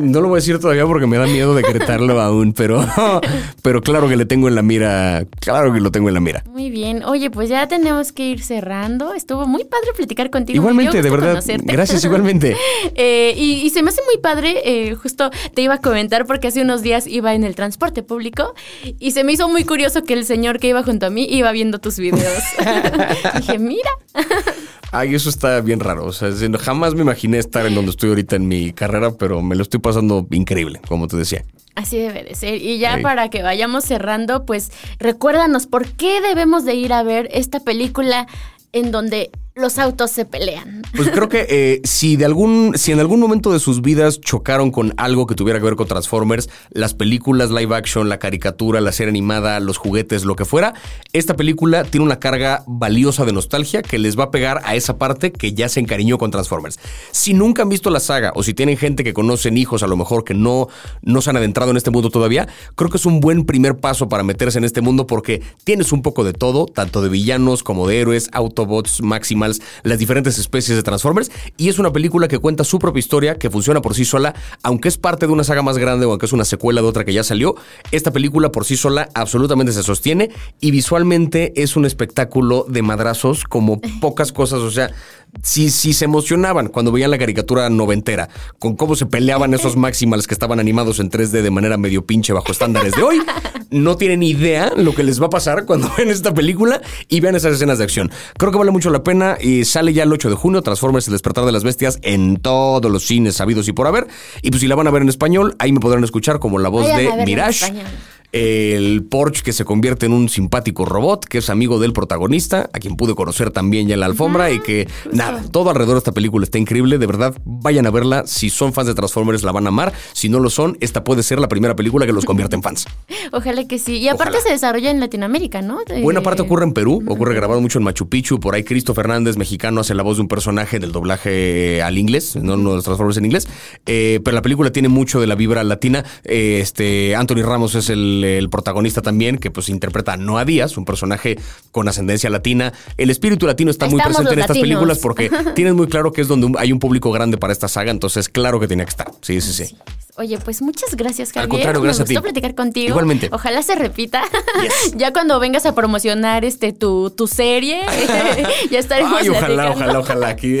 Speaker 2: no lo voy a decir todavía porque me da miedo decretarlo aún, pero, pero claro que le tengo en la mira, claro que lo tengo en la mira.
Speaker 1: Muy bien. Oye, pues ya tenemos que ir cerrando. Estuvo muy padre platicar contigo.
Speaker 2: Igualmente, de verdad,
Speaker 1: conocerte.
Speaker 2: gracias igualmente.
Speaker 1: Eh, y, y se me hace muy padre, eh, justo te iba a comentar porque hace unos días iba en el transporte público y se me hizo muy curioso que el señor que iba junto a mí iba viendo tus videos. Dije, mira.
Speaker 2: Ay, eso está bien raro. O sea, jamás me imaginé estar en donde estoy ahorita en mi carrera, pero me lo estoy pasando increíble, como te decía.
Speaker 1: Así debe de ser. Y ya para que vayamos cerrando, pues recuérdanos por qué debemos de ir a ver esta película en donde los autos se pelean.
Speaker 2: Pues creo que eh, si de algún, si en algún momento de sus vidas chocaron con algo que tuviera que ver con Transformers, las películas live action, la caricatura, la serie animada, los juguetes, lo que fuera, esta película tiene una carga valiosa de nostalgia que les va a pegar a esa parte que ya se encariñó con Transformers. Si nunca han visto la saga o si tienen gente que conocen hijos a lo mejor que no, no se han adentrado en este mundo todavía, creo que es un buen primer paso para meterse en este mundo porque tienes un poco de todo, tanto de villanos como de héroes, Autobots, Las diferentes especies de Transformers, y es una película que cuenta su propia historia, que funciona por sí sola, aunque es parte de una saga más grande o aunque es una secuela de otra que ya salió, esta película por sí sola absolutamente se sostiene y visualmente es un espectáculo de madrazos como pocas cosas, o sea, si, si se emocionaban cuando veían la caricatura noventera, con cómo se peleaban esos Maximals que estaban animados en 3D de manera medio pinche bajo estándares de hoy, no tienen idea lo que les va a pasar cuando ven esta película y vean esas escenas de acción. Creo que vale mucho la pena y sale ya el 8 de junio, Transformers El despertar de las bestias en todos los cines sabidos y por haber. Y pues si la van a ver en español, ahí me podrán escuchar como la voz
Speaker 1: Vayan
Speaker 2: de
Speaker 1: en
Speaker 2: Mirage. El Porsche que se convierte en un simpático robot, que es amigo del protagonista, a quien pude conocer también ya en la alfombra, y que nada, todo alrededor de esta película está increíble. De verdad, vayan a verla. Si son fans de Transformers, la van a amar. Si no lo son, esta puede ser la primera película que los convierte en fans.
Speaker 1: Ojalá que sí. Y aparte se desarrolla en Latinoamérica, ¿no?
Speaker 2: Buena parte ocurre en Perú, ocurre grabado mucho en Machu Picchu. Por ahí Cristo Fernández, mexicano, hace la voz de un personaje del doblaje al inglés, no, no los Transformers en inglés. Eh, pero la película tiene mucho de la vibra latina. Eh, este Anthony Ramos es el, protagonista también, que pues interpreta a Noah Díaz, un personaje con ascendencia latina. El espíritu latino está muy presente en estas películas porque tienes muy claro que es donde hay un público grande para esta saga, entonces claro que tenía que estar. Sí, sí, sí.
Speaker 1: Oye, pues muchas gracias, Javier.
Speaker 2: Al contrario, gracias
Speaker 1: Me gustó platicar contigo.
Speaker 2: Igualmente.
Speaker 1: Ojalá se repita. ya cuando vengas a promocionar este tu, tu serie, ya estaremos
Speaker 2: Ay, ojalá, ojalá, ojalá aquí.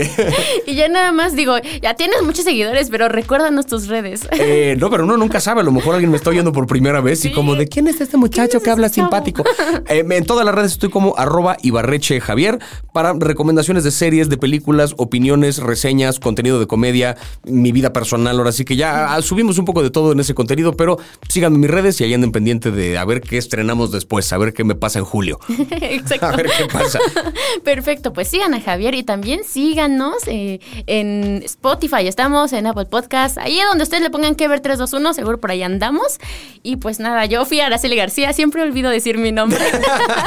Speaker 1: y ya nada más digo, ya tienes muchos seguidores, pero recuérdanos tus redes.
Speaker 2: Eh, no, pero uno nunca sabe. A lo mejor alguien me está oyendo por primera vez y como, ¿de quién es este muchacho que habla simpático? Eh, en todas las redes estoy como arroba Ibarreche Javier para recomendaciones de series, de películas, opiniones, reseñas, contenido de comedia, mi vida personal. Ahora sí que ya subimos un poco de todo en ese contenido, pero síganme en mis redes y ahí anden pendiente de a ver qué estrenamos después, a ver qué me pasa en julio.
Speaker 1: Exacto.
Speaker 2: A ver qué pasa.
Speaker 1: Perfecto, pues sigan a Javier y también síganos eh, en Spotify, estamos en Apple Podcast, ahí es donde ustedes le pongan que ver 321, seguro por ahí andamos. Y pues nada, yo fui a Araceli García, siempre olvido decir mi nombre.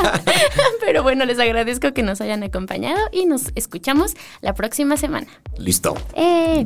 Speaker 1: pero bueno, les agradezco que nos hayan acompañado y nos escuchamos la próxima semana.
Speaker 2: Listo.
Speaker 1: Eh.